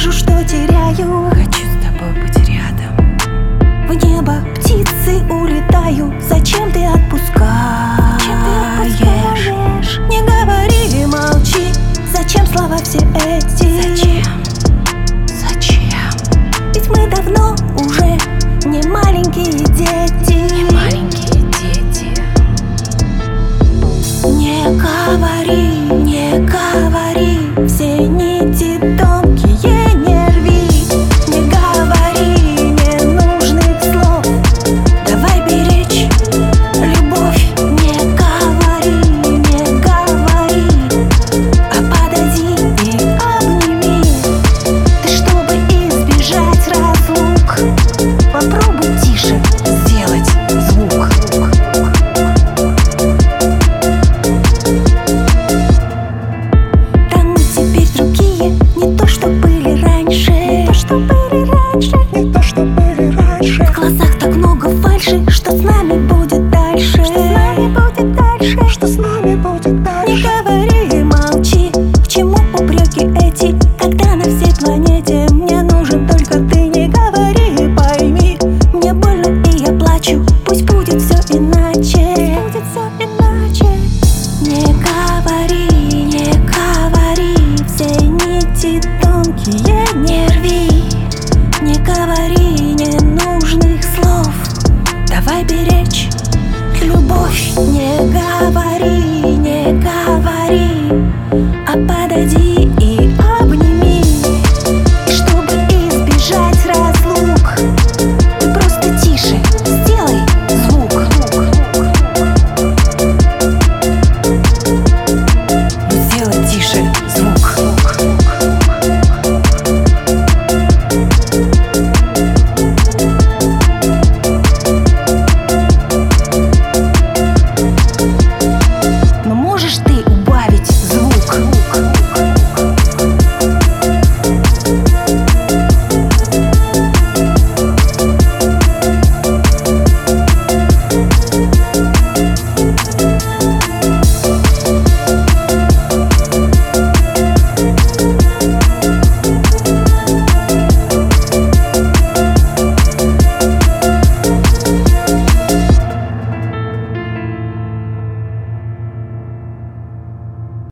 вижу, что теряю Хочу с тобой быть рядом В небо птицы улетаю Зачем ты отпускаешь? Не говори и молчи Зачем слова все эти? Зачем? Зачем? Ведь мы давно уже не маленькие дети Не маленькие дети Не говори warunki jednie.